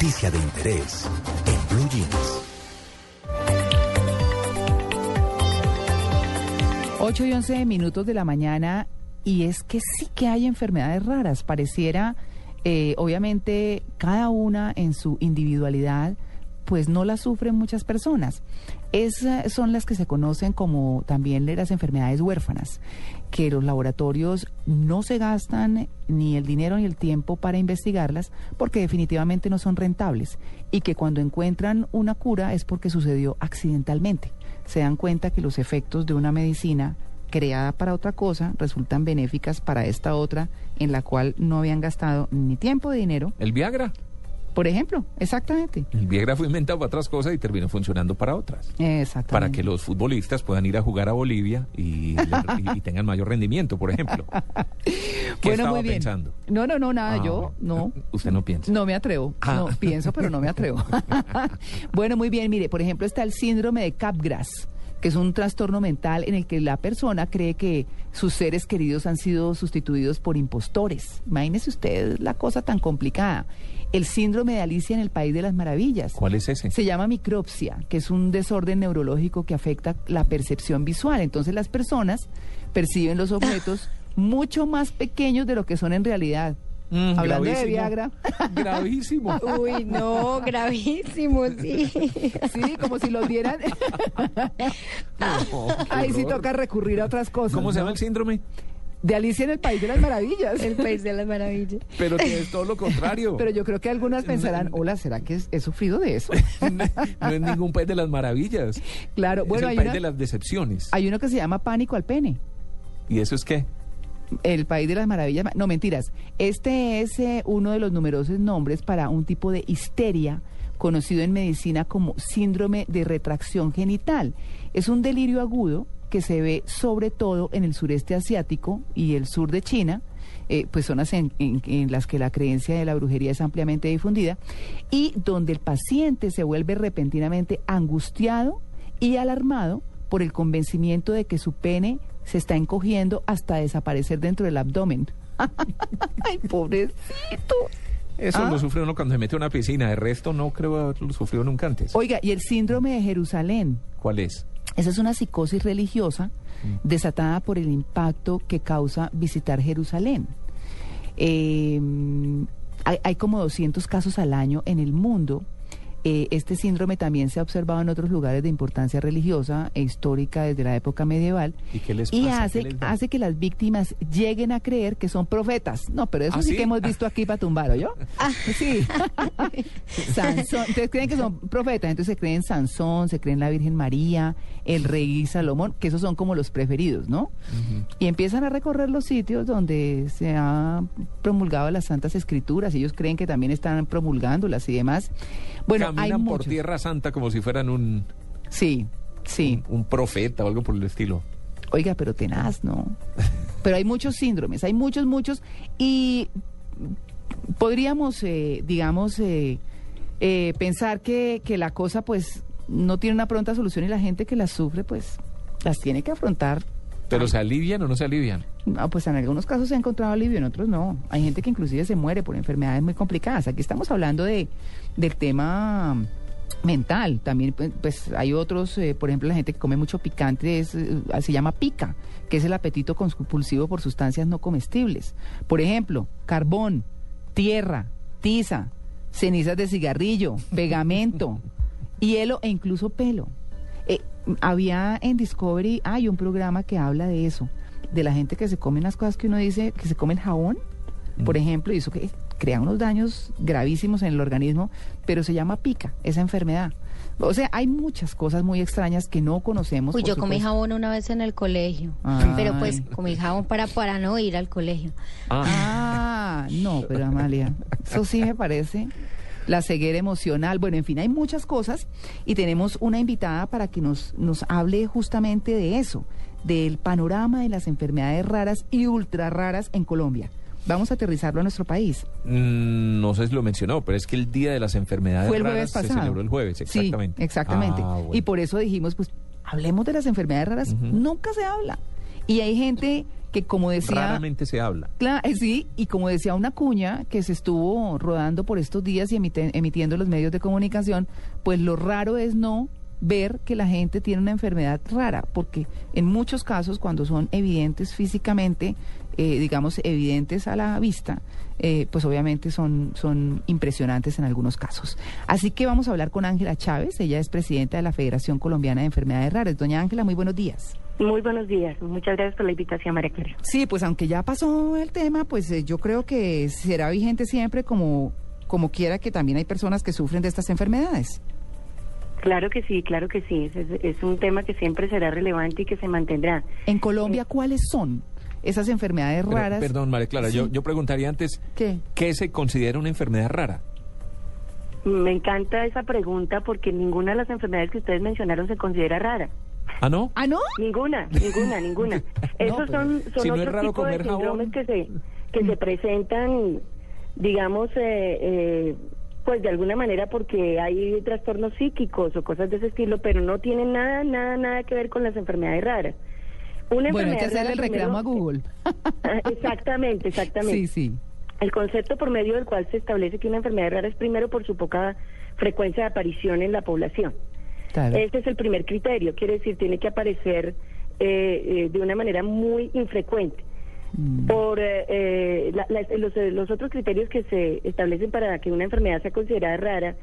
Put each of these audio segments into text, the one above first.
noticia de interés en Blue Jeans. 8 y 11 minutos de la mañana y es que sí que hay enfermedades raras. Pareciera, eh, obviamente, cada una en su individualidad, pues no las sufren muchas personas. Esas son las que se conocen como también las enfermedades huérfanas, que los laboratorios no se gastan ni el dinero ni el tiempo para investigarlas porque definitivamente no son rentables y que cuando encuentran una cura es porque sucedió accidentalmente. Se dan cuenta que los efectos de una medicina creada para otra cosa resultan benéficas para esta otra en la cual no habían gastado ni tiempo ni dinero. El Viagra. Por ejemplo, exactamente. El Viagra fue inventado para otras cosas y terminó funcionando para otras. Exactamente. Para que los futbolistas puedan ir a jugar a Bolivia y, le- y- y tengan mayor rendimiento, por ejemplo. ¿Qué bueno, estaba muy bien. pensando? No, no, no, nada, Ah, yo no. Usted no piensa. No me atrevo. Ah. No, pienso, pero no me atrevo. bueno, muy bien. Mire, por ejemplo, está el síndrome de Capgras, que es un trastorno mental en el que la persona cree que sus seres queridos han sido sustituidos por impostores. Imagínese usted la cosa tan complicada. El síndrome de Alicia en el País de las Maravillas. ¿Cuál es ese? Se llama micropsia, que es un desorden neurológico que afecta la percepción visual. Entonces las personas perciben los objetos mucho más pequeños de lo que son en realidad. Mm, Hablando de. Viagra. Gravísimo. Uy, no, gravísimo, sí. Sí, como si los. No, qué Ahí sí toca recurrir a otras cosas. ¿Cómo se ¿no? llama el síndrome? De Alicia en el País de las Maravillas. El país de las maravillas. Pero que es todo lo contrario. Pero yo creo que algunas pensarán, hola, ¿será que he sufrido de eso? no es ningún país de las maravillas. Claro, bueno, es hay, el país una- de las decepciones. hay uno que se llama Pánico al Pene. ¿Y eso es qué? El País de las Maravillas. No, mentiras. Este es eh, uno de los numerosos nombres para un tipo de histeria conocido en medicina como síndrome de retracción genital. Es un delirio agudo que se ve sobre todo en el sureste asiático y el sur de China, eh, pues zonas en, en- en las que la creencia de la brujería es ampliamente difundida, y donde el paciente se vuelve repentinamente angustiado y alarmado por el convencimiento de que su pene se está encogiendo hasta desaparecer dentro del abdomen. Ay, pobrecito. Eso Ah. lo sufre uno cuando se mete a una piscina. De resto, no creo haberlo sufrido nunca antes. Oiga, y el síndrome de Jerusalén. ¿Cuál es? Esa es una psicosis religiosa desatada por el impacto que causa visitar Jerusalén. Eh, hay, hay como 200 casos al año en el mundo. Eh, este síndrome también se ha observado en otros lugares de importancia religiosa e histórica desde la época medieval. ¿Y qué les Y pasa? ¿Qué hace, les hace que las víctimas lleguen a creer que son profetas. No, pero eso ¿Ah, sí, sí? que hemos visto aquí para tumbar, yo Sí. Sansón. Entonces creen que son profetas, entonces se creen Sansón, se creen la Virgen María, el rey Salomón, que esos son como los preferidos, ¿no? Y empiezan a recorrer los sitios donde se han promulgado las Santas Escrituras, y ellos creen que también están promulgándolas y demás. Bueno, hay Caminan por muchos. Tierra Santa como si fueran un, Sí, sí. un, un profeta o algo por el estilo. Oiga, pero tenaz, ¿no? Pero hay muchos síndromes, hay muchos, muchos, y podríamos, eh, digamos, eh, eh, pensar que, que la cosa, pues, no tiene una pronta solución y la gente que las sufre, pues, las tiene que afrontar. ¿Pero se alivian o no se alivian? No, pues en algunos casos se ha encontrado alivio, en otros no. Hay gente que inclusive se muere por enfermedades muy complicadas. Aquí estamos hablando de, del tema mental. También, pues, pues, hay otros, eh, por ejemplo, la gente que come mucho picante es, eh, se llama pica, que es el apetito compulsivo por sustancias no comestibles. Por ejemplo, carbón, tierra, tiza, cenizas de cigarrillo, pegamento, hielo e incluso pelo. Había en Discovery, hay un programa que habla de eso, de la gente que se come unas cosas que uno dice, que se come el jabón, por ejemplo, y eso que crea unos daños gravísimos en el organismo, pero se llama pica, esa enfermedad. O sea, hay muchas cosas muy extrañas que no conocemos. Uy, yo comí supuesto. jabón una vez en el colegio. Ay. Pero pues comí jabón para, para no ir al colegio. Ah, no, pero Amalia, eso sí me parece la ceguera emocional. Bueno, en fin, hay muchas cosas y tenemos una invitada para que nos, nos hable justamente de eso, del panorama de las enfermedades raras y ultra raras en Colombia. Vamos a aterrizarlo a nuestro país. Mm, no sé si lo mencionó, pero es que el Día de las Enfermedades Fue el Raras jueves se pasado. celebró el jueves, exactamente. Sí, exactamente. Ah, bueno. Y por eso dijimos, pues, hablemos de las enfermedades raras. Nunca se habla. Y hay gente que como decía... Raramente se habla. Cla- eh, sí, y como decía una cuña que se estuvo rodando por estos días y emite- emitiendo los medios de comunicación, pues lo raro es no ver que la gente tiene una enfermedad rara, porque en muchos casos cuando son evidentes físicamente, eh, digamos evidentes a la vista, eh, pues obviamente son, son impresionantes en algunos casos. Así que vamos a hablar con Ángela Chávez, ella es presidenta de la Federación Colombiana de Enfermedades Raras. Doña Ángela, muy buenos días. Muy buenos días. Muchas gracias por la invitación, María Clara. Sí, pues aunque ya pasó el tema, pues eh, yo creo que será vigente siempre como, como quiera que también hay personas que sufren de estas enfermedades. Claro que sí, claro que sí. Es, es- es un tema que siempre será relevante y que se mantendrá. En Colombia, ¿cuáles son esas enfermedades Pero, raras? perdón, María Clara, yo, Sí. yo preguntaría antes, ¿Qué? ¿qué se considera una enfermedad rara? Me encanta esa pregunta porque ninguna de las enfermedades que ustedes mencionaron se considera rara. ¿Ah, no? ¿Ah, no? Ninguna, ninguna, ninguna. Esos son, son si otro tipo de jabón. síndromes que se, que se presentan, digamos, eh, eh, pues de alguna manera porque hay trastornos psíquicos o cosas de ese estilo, pero no tienen nada, nada, nada que ver con las enfermedades raras. Una Bueno, hay que enfermedad hacerle el reclamo a Google. Ah, Exactamente, exactamente. sí, sí. El concepto por medio del cual se establece que una enfermedad rara es primero por su poca frecuencia de aparición en la población. Claro. Este es el primer criterio, quiere decir, tiene que aparecer eh, eh, de una manera muy infrecuente. Mm. Por eh, eh, la- la- los, eh, los otros criterios que se establecen para que una enfermedad sea considerada rara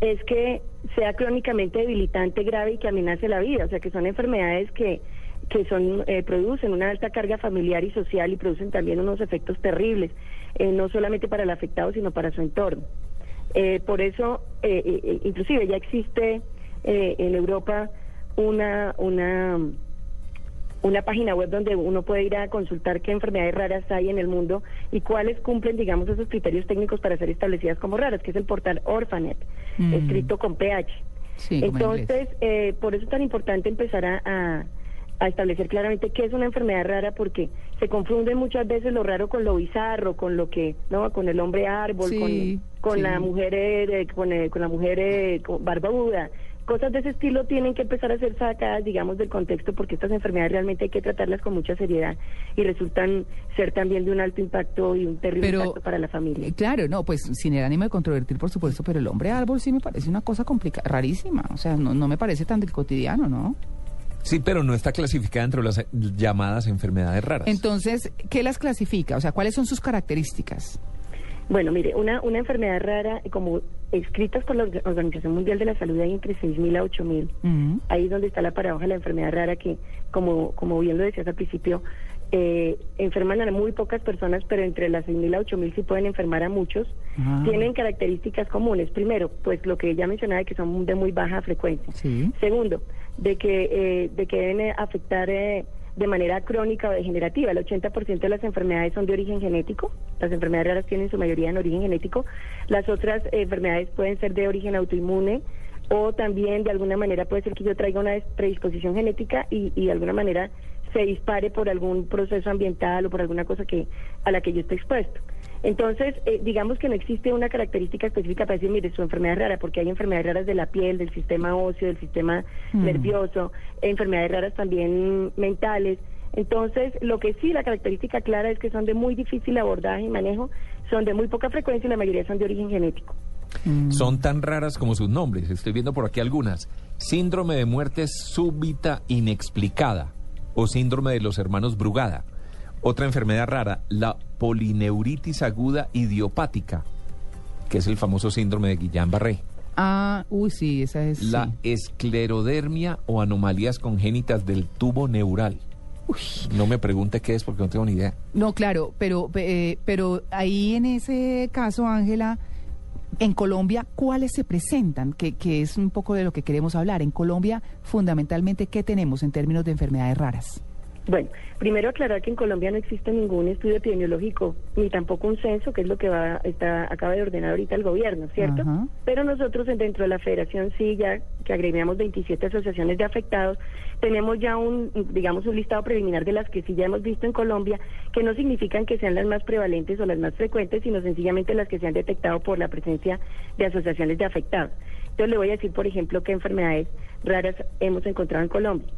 es que sea crónicamente debilitante, grave y que amenace la vida, o sea, que son enfermedades que que son eh, producen una alta carga familiar y social y producen también unos efectos terribles, eh, no solamente para el afectado, sino para su entorno. Eh, por eso, inclusive ya existe eh, en Europa una, una, una página web donde uno puede ir a consultar qué enfermedades raras hay en el mundo y cuáles cumplen, digamos, esos criterios técnicos para ser establecidas como raras, que es el portal Orphanet, Mm. escrito con PH. Sí, en. Entonces, eh, por eso es tan importante empezar a, a- a establecer claramente qué es una enfermedad rara, porque se confunde muchas veces lo raro con lo bizarro, con lo que, ¿no? Con el hombre árbol, Sí, con, con sí. la mujer, eh, con, eh, con la mujer eh, con barbuda. Cosas de ese estilo tienen que empezar a ser sacadas, digamos, del contexto, porque estas enfermedades realmente hay que tratarlas con mucha seriedad y resultan ser también de un alto impacto y un terrible Pero, impacto para la familia. Eh, Claro, no, pues sin el ánimo de controvertir, por supuesto, pero el hombre árbol sí me parece una cosa complicada, rarísima. O sea, no, no me parece tan del cotidiano, ¿no? Sí, pero no está clasificada entre las eh, llamadas enfermedades raras. Entonces, ¿qué las clasifica? O sea, ¿cuáles son sus características? Bueno, mire, una, una enfermedad rara, como escritas por la Orga- Organización Mundial de la Salud, hay entre 6.000 a 8.000. Mm. Ahí es donde está la paradoja de la enfermedad rara, que, como, como bien lo decías al principio, eh, enferman a muy pocas personas, pero entre las 6.000 a 8.000 sí pueden enfermar a muchos. Ah. Tienen características comunes. Primero, pues lo que ya mencionaba, de que son de muy baja frecuencia. Sí. Segundo, de que, eh, de que deben eh, afectar eh, de manera crónica o degenerativa. El 80% de las enfermedades son de origen genético. Las enfermedades raras tienen su mayoría en origen genético. Las otras eh, enfermedades pueden ser de origen autoinmune o también de alguna manera puede ser que yo traiga una predisposición genética y, y de alguna manera se dispare por algún proceso ambiental o por alguna cosa que a la que yo esté expuesto. Entonces, eh, digamos que no existe una característica específica para decir, mire, su enfermedad es rara, porque hay enfermedades raras de la piel, del sistema óseo, del sistema Mm. nervioso, enfermedades raras también mentales. Entonces, lo que sí, la característica clara es que son de muy difícil abordaje y manejo, son de muy poca frecuencia y la mayoría son de origen genético. Mm. Son tan raras como sus nombres. Estoy viendo por aquí algunas. Síndrome de muerte súbita inexplicada o síndrome de los hermanos Brugada. Otra enfermedad rara, la polineuritis aguda idiopática, que es el famoso síndrome de Guillain-Barré. Ah, uy, sí, esa es. La sí. esclerodermia o anomalías congénitas del tubo neural. No me pregunte qué es porque no tengo ni idea. No, claro, pero, eh, pero ahí en ese caso, Ángela, en Colombia, ¿cuáles se presentan? Que, que es un poco de lo que queremos hablar. En Colombia, fundamentalmente, ¿qué tenemos en términos de enfermedades raras? Bueno, primero aclarar que en Colombia no existe ningún estudio epidemiológico ni tampoco un censo, que es lo que va está, acaba de ordenar ahorita el gobierno, ¿cierto? Pero nosotros en- dentro de la federación sí, ya que agremiamos 27 asociaciones de afectados, tenemos ya un, digamos, un listado preliminar de las que sí ya hemos visto en Colombia, que no significan que sean las más prevalentes o las más frecuentes, sino sencillamente las que se han detectado por la presencia de asociaciones de afectados. Entonces le voy a decir, por ejemplo, qué enfermedades raras hemos encontrado en Colombia.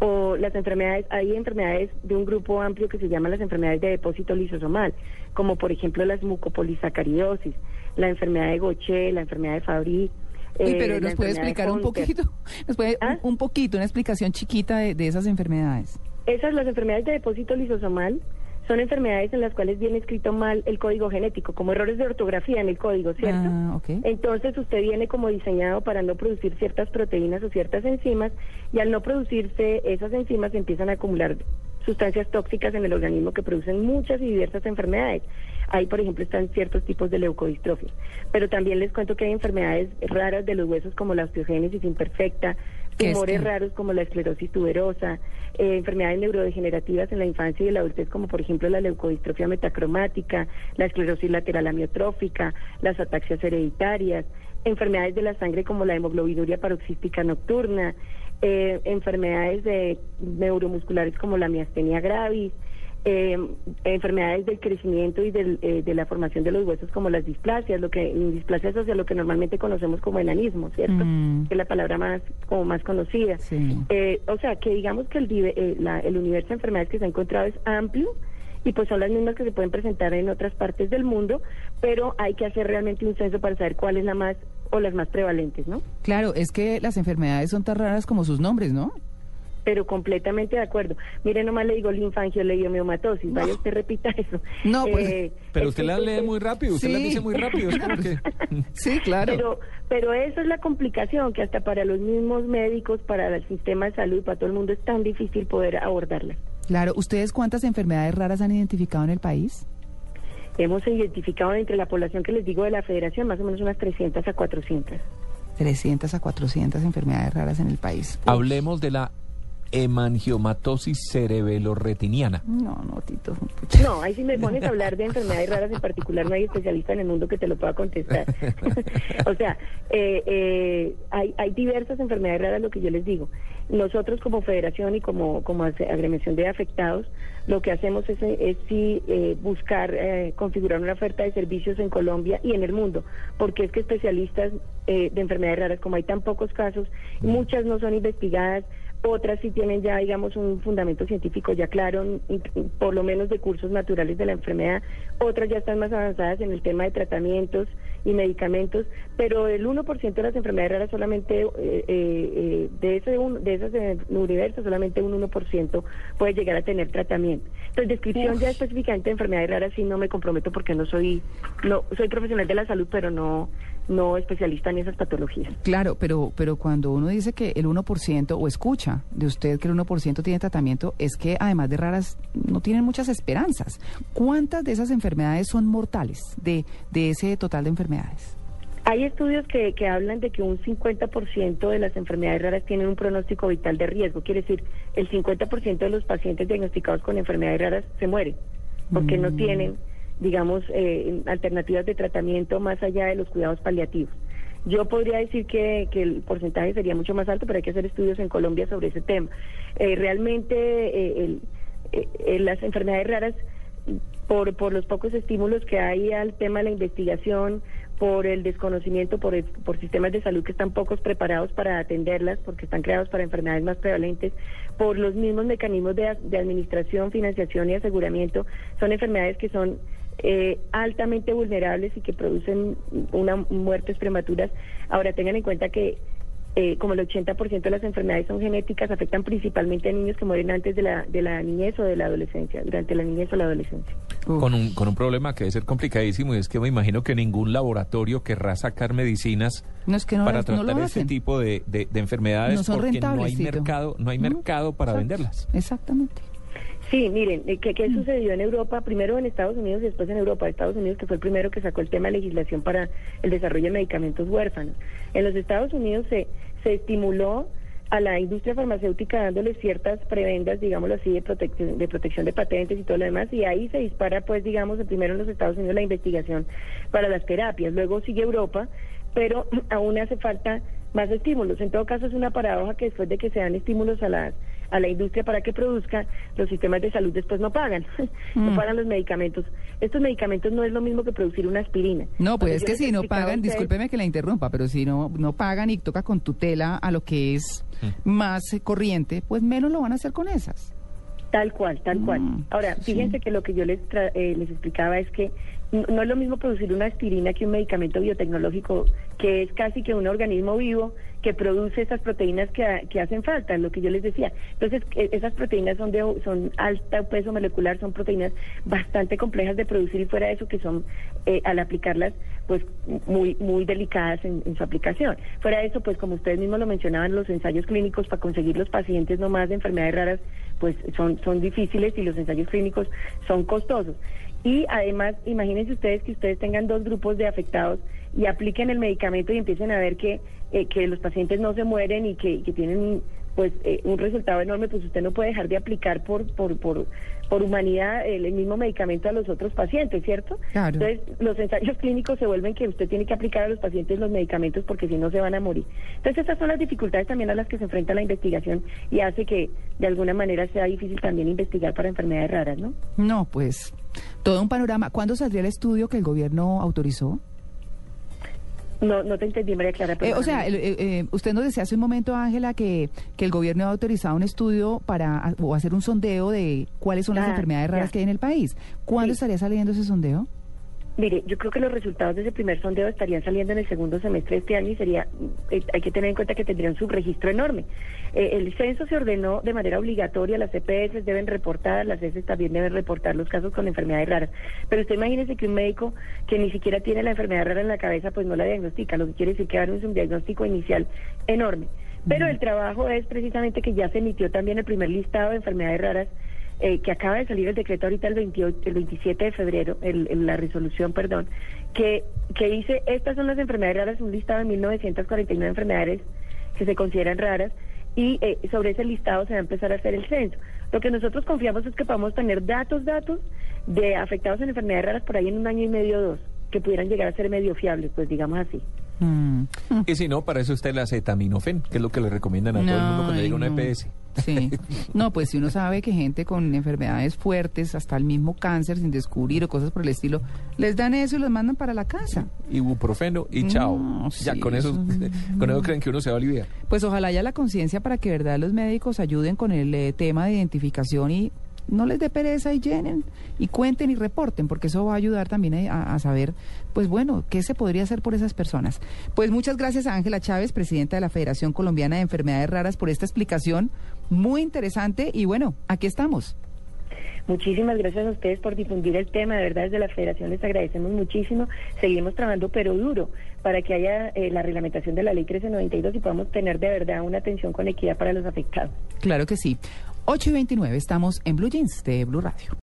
O las enfermedades, hay enfermedades de un grupo amplio que se llaman las enfermedades de depósito lisosomal, como por ejemplo las mucopolisacaridosis, la enfermedad de Gaucher, la enfermedad de Fabry. Uy, eh, pero nos puede explicar un poquito, nos puede ¿Ah? un, un poquito, una explicación chiquita de, de esas enfermedades. Esas, las enfermedades de depósito lisosomal, son enfermedades en las cuales viene escrito mal el código genético, como errores de ortografía en el código, ¿cierto? Ah. Entonces usted viene como diseñado para no producir ciertas proteínas o ciertas enzimas y al no producirse esas enzimas se empiezan a acumular sustancias tóxicas en el organismo que producen muchas y diversas enfermedades. Ahí, por ejemplo, están ciertos tipos de leucodistrofia. Pero también les cuento que hay enfermedades raras de los huesos como la osteogénesis imperfecta, ¿Qué es tumores raros como la esclerosis tuberosa, eh, enfermedades neurodegenerativas en la infancia y la adultez como por ejemplo la leucodistrofia metacromática, la esclerosis lateral amiotrófica, las ataxias hereditarias, enfermedades de la sangre como la hemoglobinuria paroxística nocturna, eh, enfermedades de neuromusculares como la miastenia gravis, eh, enfermedades del crecimiento y del, eh, de la formación de los huesos como las displasias, lo que displasias hacia lo que normalmente conocemos como enanismo, ¿cierto? Mm. Que es la palabra más como más conocida. Sí. Eh, o sea, que digamos que el, eh, la- el universo de enfermedades que se ha encontrado es amplio y pues son las mismas que se pueden presentar en otras partes del mundo, pero hay que hacer realmente un censo para saber cuál es la más o las más prevalentes, ¿no? Claro, es que las enfermedades son tan raras como sus nombres, ¿no? Pero completamente de acuerdo. Mire, nomás le digo linfangioleiomyomatosis, vaya usted repita eso. No, pues, Eh, Pero usted la lee muy rápido, usted la Sí. dice muy rápido. Es. Sí, claro. Pero, pero esa es la complicación, que hasta para los mismos médicos, para el sistema de salud, para todo el mundo es tan difícil poder abordarla. Claro, ¿ustedes cuántas enfermedades raras han identificado en el país? Hemos identificado entre la población que les digo de la federación más o menos unas 300 a 400. 300 a 400 enfermedades raras en el país. Hablemos de la hemangiomatosis cerebelorretiniana. No, no, Tito. No, ahí si me pones a hablar de enfermedades raras en particular, no hay especialista en el mundo que te lo pueda contestar. o sea, eh, eh, hay, hay diversas enfermedades raras, lo que yo les digo. Nosotros como federación y como, como agremiación de afectados, lo que hacemos es, es sí eh, buscar eh, configurar una oferta de servicios en Colombia y en el mundo, porque es que especialistas eh, de enfermedades raras, como hay tan pocos casos, muchas no son investigadas, otras sí tienen ya, digamos, un fundamento científico ya claro, por lo menos de cursos naturales de la enfermedad, otras ya están más avanzadas en el tema de tratamientos y medicamentos, pero el 1% de las enfermedades raras solamente, eh, eh, de ese un- de esas universo, solamente un 1% puede llegar a tener tratamiento. Entonces, descripción ya específicamente de enfermedades raras sí no me comprometo porque no soy, no soy profesional de la salud, pero no, no especialista en esas patologías. Claro, pero, pero cuando uno dice que el 1% o escucha de usted que el 1% tiene tratamiento, es que además de raras no tienen muchas esperanzas. ¿Cuántas de esas enfermedades son mortales de, de ese total de enfermedades? Hay estudios que, que hablan de que un 50% de las enfermedades raras tienen un pronóstico vital de riesgo. Quiere decir, el 50% de los pacientes diagnosticados con enfermedades raras se mueren porque no Mm. tienen, digamos, eh, alternativas de tratamiento más allá de los cuidados paliativos. Yo podría decir que, que el porcentaje sería mucho más alto, pero hay que hacer estudios en Colombia sobre ese tema. Eh, realmente eh, eh, eh, las enfermedades raras por, por los pocos estímulos que hay al tema de la investigación, por el desconocimiento, por, el- por sistemas de salud que están pocos preparados para atenderlas, porque están creados para enfermedades más prevalentes, por los mismos mecanismos de, de administración, financiación y aseguramiento, son enfermedades que son eh, altamente vulnerables y que producen una muertes prematuras. Ahora tengan en cuenta que eh, como el 80% de las enfermedades son genéticas, afectan principalmente a niños que mueren antes de la, de la niñez o de la adolescencia, durante la niñez o la adolescencia. Con un, con un problema que debe ser complicadísimo y es que me imagino que ningún laboratorio querrá sacar medicinas No es que no, para las- no tratar lo este tipo de, de- de enfermedades No son porque no hay mercado, no hay No, mercado para exacto. venderlas. Exactamente. Sí, miren, eh, ¿qué, qué sucedió en Europa? Primero en Estados Unidos y después en Europa. Estados Unidos que fue el primero que sacó el tema de legislación para el desarrollo de medicamentos huérfanos. En los Estados Unidos se, se estimuló a la industria farmacéutica dándole ciertas prebendas, digámoslo así, de protección, de protección de patentes y todo lo demás, y ahí se dispara, pues, digamos, primero en los Estados Unidos la investigación para las terapias, luego sigue Europa, pero aún hace falta más estímulos. En todo caso, es una paradoja que después de que se dan estímulos a las a la industria para que produzca, los sistemas de salud después no pagan, Mm. no pagan los medicamentos. Estos medicamentos no es lo mismo que producir una aspirina. No, pues es que si no pagan, ustedes- discúlpeme que la interrumpa, pero si no, no pagan y toca con tutela a lo que es más eh, corriente, pues menos lo van a hacer con esas. Tal cual, tal cual. Mm, Ahora, sí. fíjense que lo que yo les, tra- eh, les explicaba es que no es lo mismo producir una aspirina que un medicamento biotecnológico, que es casi que un organismo vivo que produce esas proteínas que, que hacen falta, lo que yo les decía. Entonces, eh, esas proteínas son de son alta peso molecular, son proteínas bastante complejas de producir y fuera de eso que son, eh, al aplicarlas, pues muy muy delicadas en, su aplicación. Fuera de eso, pues como ustedes mismos lo mencionaban, los ensayos clínicos para conseguir los pacientes no más de enfermedades raras, pues son, son difíciles y los ensayos clínicos son costosos. Y además, imagínense ustedes que ustedes tengan dos grupos de afectados y apliquen el medicamento y empiecen a ver que, eh, que los pacientes no se mueren y que, que tienen pues eh, un resultado enorme, pues usted no puede dejar de aplicar por, por, por, por humanidad el, el mismo medicamento a los otros pacientes, ¿cierto? Claro. Entonces, los ensayos clínicos se vuelven que usted tiene que aplicar a los pacientes los medicamentos porque si no se van a morir. Entonces, estas son las dificultades también a las que se enfrenta la investigación y hace que de alguna manera sea difícil también investigar para enfermedades raras, ¿no? No, pues todo un panorama. ¿Cuándo saldría el estudio que el gobierno autorizó? No, no te entendí, María Clara. Eh, o sea, el- eh, eh, usted nos decía hace un momento, Ángela, que, que el gobierno ha autorizado un estudio para o hacer un sondeo de cuáles son las Ah, enfermedades raras ya. que hay en el país. ¿Cuándo Sí. estaría saliendo ese sondeo? Mire, yo creo que los resultados de ese primer sondeo estarían saliendo en el segundo semestre de este año y sería, eh, hay que tener en cuenta que tendría un subregistro enorme. Eh, el censo se ordenó de manera obligatoria, las EPS deben reportar, las ES también deben reportar los casos con enfermedades raras. Pero usted imagínese que un médico que ni siquiera tiene la enfermedad rara en la cabeza, pues no la diagnostica, lo que quiere decir que va a dar un diagnóstico inicial enorme. Pero el trabajo es precisamente que ya se emitió también el primer listado de enfermedades raras eh, que acaba de salir el decreto ahorita el, 28, el 27 de febrero, el- el- la resolución, perdón, que, que dice, estas son las enfermedades raras, un listado de 1949 enfermedades que se consideran raras, y eh, sobre ese listado se va a empezar a hacer el censo. Lo que nosotros confiamos es que podamos tener datos, datos de afectados en enfermedades raras por ahí en un año y medio o dos, que pudieran llegar a ser medio fiables, pues digamos así. Mm. Y si no, para eso está el acetaminofén, que es lo que le recomiendan a todo el mundo cuando llega una no. Sí. No, pues si uno sabe que gente con enfermedades fuertes, hasta el mismo cáncer sin descubrir o cosas por el estilo, les dan eso y los mandan para la casa. Ibuprofeno y chao. No, ya sí, con eso, eso- con eso creen que uno se va a aliviar. Pues ojalá haya la conciencia para que, verdad, los médicos ayuden con el eh, tema de identificación y no les dé pereza y llenen y cuenten y reporten, porque eso va a ayudar también a, a saber, pues bueno, qué se podría hacer por esas personas. Pues muchas gracias a Ángela Chávez, presidenta de la Federación Colombiana de Enfermedades Raras, por esta explicación muy interesante y bueno, aquí estamos. Muchísimas gracias a ustedes por difundir el tema. De verdad, desde la Federación les agradecemos muchísimo. Seguimos trabajando, pero duro, para que haya eh, la reglamentación de la Ley 1392 y podamos tener de verdad una atención con equidad para los afectados. Claro que sí. 8 y 29, estamos en Blue Jeans de Blue Radio.